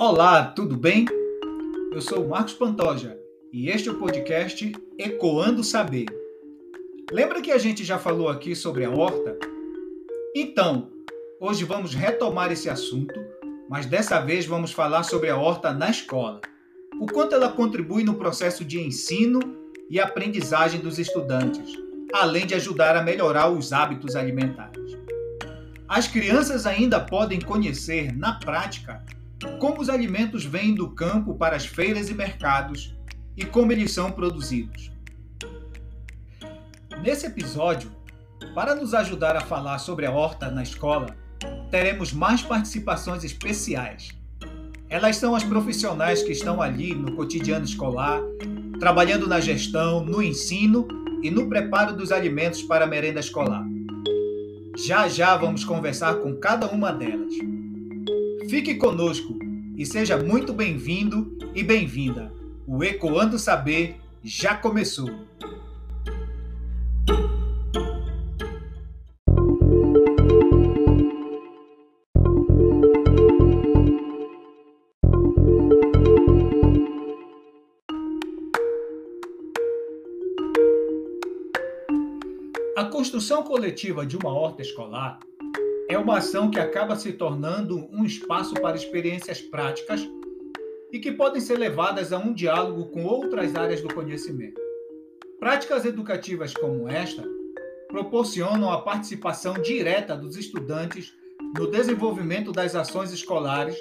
Olá, tudo bem? Eu sou Marcos Pantoja e este é o podcast Ecoando Saber. Lembra que a gente já falou aqui sobre a horta? Então, hoje vamos retomar esse assunto, mas dessa vez vamos falar sobre a horta na escola. O quanto ela contribui no processo de ensino e aprendizagem dos estudantes, além de ajudar a melhorar os hábitos alimentares. As crianças ainda podem conhecer, na prática, como os alimentos vêm do campo para as feiras e mercados e como eles são produzidos. Nesse episódio, para nos ajudar a falar sobre a horta na escola, teremos mais participações especiais. Elas são as profissionais que estão ali no cotidiano escolar, trabalhando na gestão, no ensino e no preparo dos alimentos para a merenda escolar. Já já vamos conversar com cada uma delas. Fique conosco e seja muito bem-vindo e bem-vinda. O Ecoando Saber já começou. A construção coletiva de uma horta escolar é uma ação que acaba se tornando um espaço para experiências práticas e que podem ser levadas a um diálogo com outras áreas do conhecimento. Práticas educativas como esta proporcionam a participação direta dos estudantes no desenvolvimento das ações escolares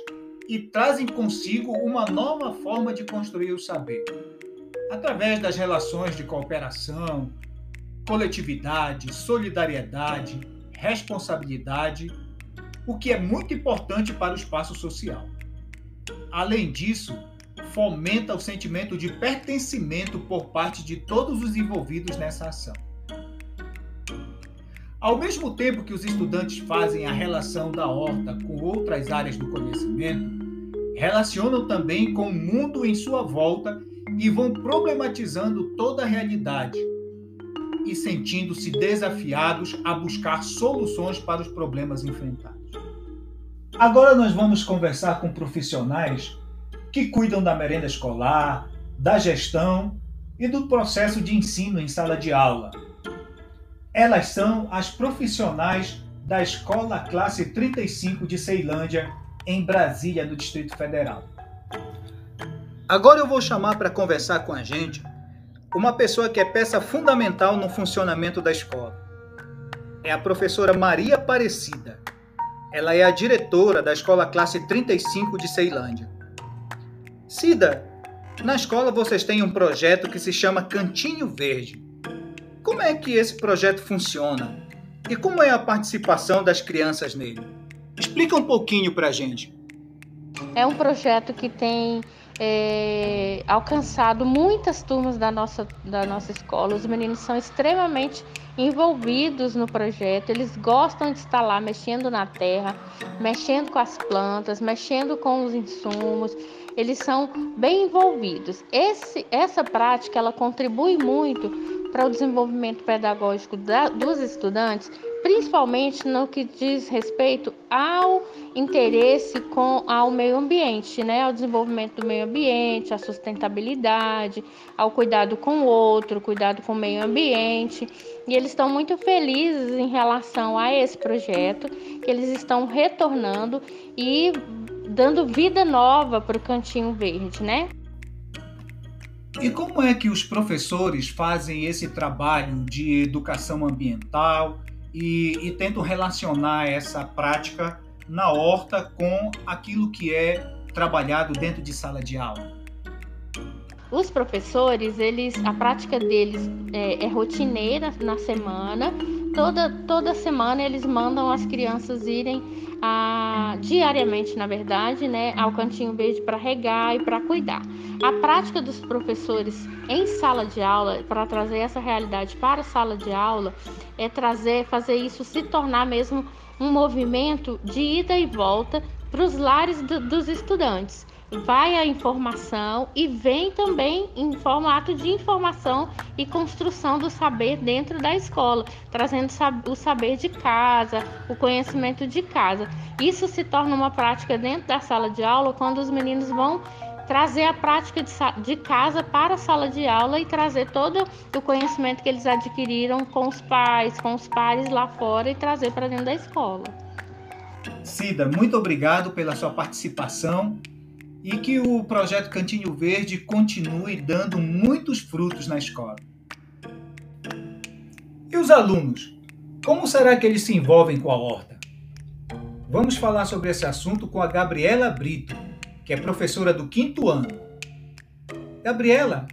e trazem consigo uma nova forma de construir o saber. Através das relações de cooperação, coletividade, solidariedade, responsabilidade, o que é muito importante para o espaço social. Além disso, fomenta o sentimento de pertencimento por parte de todos os envolvidos nessa ação. Ao mesmo tempo que os estudantes fazem a relação da horta com outras áreas do conhecimento, relacionam também com o mundo em sua volta e vão problematizando toda a realidade, e sentindo-se desafiados a buscar soluções para os problemas enfrentados. Agora nós vamos conversar com profissionais que cuidam da merenda escolar, da gestão e do processo de ensino em sala de aula. Elas são as profissionais da Escola Classe 35 de Ceilândia, em Brasília, no Distrito Federal. Agora eu vou chamar para conversar com a gente uma pessoa que é peça fundamental no funcionamento da escola. É a professora Maria Aparecida. Ela é a diretora da escola classe 35 de Ceilândia. Cida, na escola vocês têm um projeto que se chama Cantinho Verde. Como é que esse projeto funciona? E como é a participação das crianças nele? Explica um pouquinho para a gente. É um projeto que tem é, alcançado muitas turmas da nossa, da nossa escola. Os meninos são extremamente envolvidos no projeto, eles gostam de estar lá mexendo na terra, mexendo com as plantas, mexendo com os insumos. Eles são bem envolvidos. Esse, essa prática ela contribui muito para o desenvolvimento pedagógico da, dos estudantes, principalmente no que diz respeito ao interesse com ao meio ambiente, né, ao desenvolvimento do meio ambiente, à sustentabilidade, ao cuidado com o outro, cuidado com o meio ambiente. E eles estão muito felizes em relação a esse projeto, que eles estão retornando e dando vida nova para o Cantinho Verde, né? E como é que os professores fazem esse trabalho de educação ambiental e, e tentam relacionar essa prática na horta com aquilo que é trabalhado dentro de sala de aula? Os professores, eles, a prática deles é, é rotineira na semana. Toda, toda semana eles mandam as crianças irem a, diariamente, na verdade, né, ao cantinho verde para regar e para cuidar. A prática dos professores em sala de aula, para trazer essa realidade para a sala de aula, é trazer, fazer isso se tornar mesmo um movimento de ida e volta para os lares do, dos estudantes vai a informação e vem também em formato de informação e construção do saber dentro da escola, trazendo o saber de casa, o conhecimento de casa. Isso se torna uma prática dentro da sala de aula quando os meninos vão trazer a prática de, casa para a sala de aula e trazer todo o conhecimento que eles adquiriram com os pais, com os pares lá fora e trazer para dentro da escola. Cida, muito obrigado pela sua participação e que o projeto Cantinho Verde continue dando muitos frutos na escola. E os alunos? Como será que eles se envolvem com a horta? Vamos falar sobre esse assunto com a Gabriela Brito, que é professora do quinto ano. Gabriela,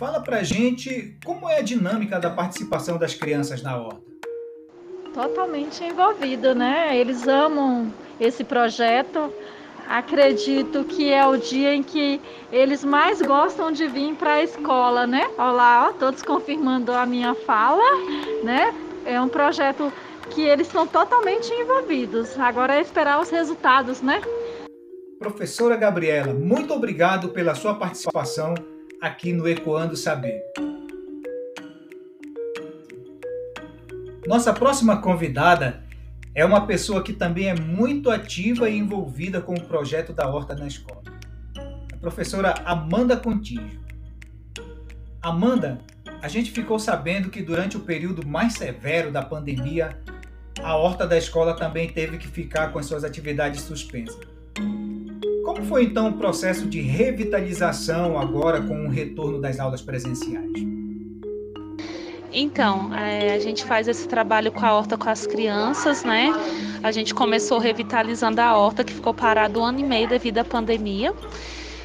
fala pra gente como é a dinâmica da participação das crianças na horta. Totalmente envolvido, né? Eles amam esse projeto acredito que é o dia em que eles mais gostam de vir para a escola, né? Olha lá, ó, todos confirmando a minha fala, né? É um projeto que eles estão totalmente envolvidos. Agora é esperar os resultados, né? Professora Gabriela, muito obrigado pela sua participação aqui no Ecoando Saber. Nossa próxima convidada é uma pessoa que também é muito ativa e envolvida com o projeto da Horta na Escola. A professora Amanda Contígio. Amanda, a gente ficou sabendo que durante o período mais severo da pandemia, a Horta da Escola também teve que ficar com as suas atividades suspensas. Como foi então o processo de revitalização agora com o retorno das aulas presenciais? Então, é, a gente faz esse trabalho com a horta com as crianças, né? A gente começou revitalizando a horta, que ficou parado um ano e meio devido à pandemia.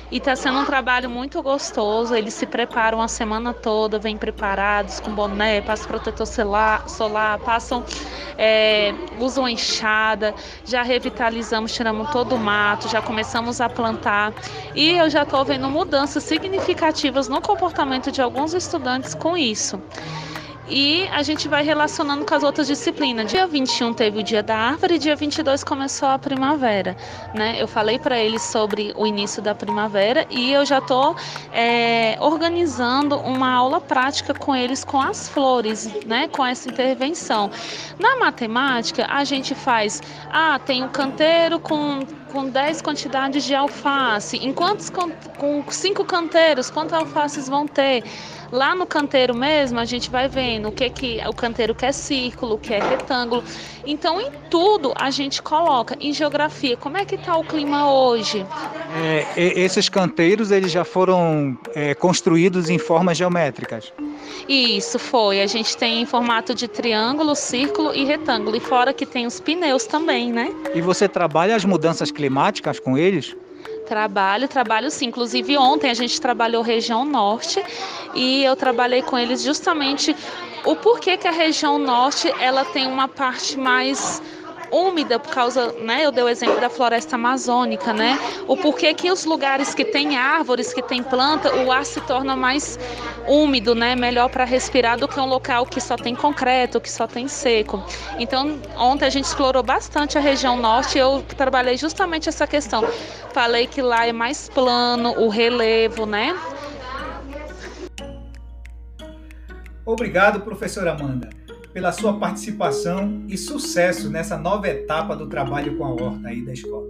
E está sendo um trabalho muito gostoso. Eles se preparam a semana toda, vêm preparados com boné, passam protetor solar, solar passam, é, usam enxada. Já revitalizamos, tiramos todo o mato, já começamos a plantar. E eu já estou vendo mudanças significativas no comportamento de alguns estudantes com isso e a gente vai relacionando com as outras disciplinas. Dia 21 teve o Dia da Árvore dia 22 começou a primavera, né? Eu falei para eles sobre o início da primavera e eu já estou é, organizando uma aula prática com eles com as flores, né? Com essa intervenção. Na matemática, a gente faz, ah, tem um canteiro com com 10 quantidades de alface. Em quantos com cinco canteiros, quantos alfaces vão ter? Lá no canteiro mesmo, a gente vai vendo o que que o canteiro quer círculo, o que é retângulo. Então, em tudo a gente coloca. Em geografia, como é que está o clima hoje? É, esses canteiros eles já foram é, construídos em formas geométricas. Isso foi. A gente tem em formato de triângulo, círculo e retângulo. E fora que tem os pneus também, né? E você trabalha as mudanças climáticas com eles? Trabalho, trabalho sim. Inclusive ontem a gente trabalhou região norte e eu trabalhei com eles justamente o porquê que a região norte ela tem uma parte mais úmida por causa, né? Eu dei o exemplo da floresta amazônica, né? O porquê que os lugares que têm árvores, que têm planta, o ar se torna mais úmido, né? Melhor para respirar do que um local que só tem concreto, que só tem seco. Então, ontem a gente explorou bastante a região norte. Eu trabalhei justamente essa questão. Falei que lá é mais plano, o relevo, né? Obrigado, professora Amanda pela sua participação e sucesso nessa nova etapa do trabalho com a horta aí da escola.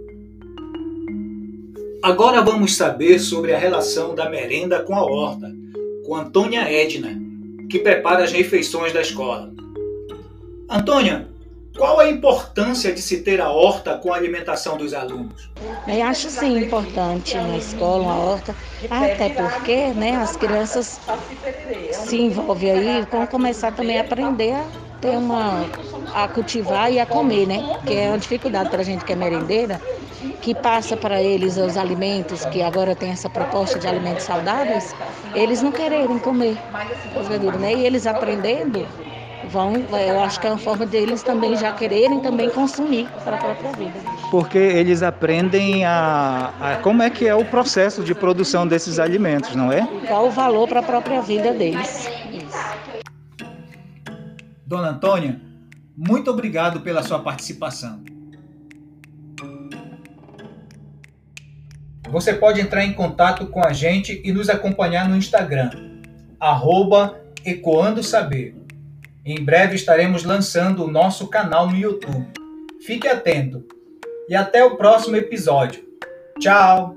Agora vamos saber sobre a relação da merenda com a horta, com Antônia Edna, que prepara as refeições da escola. Antônia, qual a importância de se ter a horta com a alimentação dos alunos? Eu acho sim importante na escola, uma horta, até porque né, as crianças se envolvem aí, vão começar também a aprender a ter uma. a cultivar e a comer, né? Que é uma dificuldade para a gente que é merendeira, que passa para eles os alimentos, que agora tem essa proposta de alimentos saudáveis, eles não quererem comer as verduras, né? E eles aprendendo vão, eu acho que é uma forma deles também já quererem também consumir para a própria vida. Porque eles aprendem a, a, como é que é o processo de produção desses alimentos, não é? Qual o valor para a própria vida deles. Dona Antônia, muito obrigado pela sua participação. você pode entrar em contato com a gente e nos acompanhar no Instagram, arroba Ecoando Saber. Em breve estaremos lançando o nosso canal no YouTube. Fique atento e até o próximo episódio. Tchau!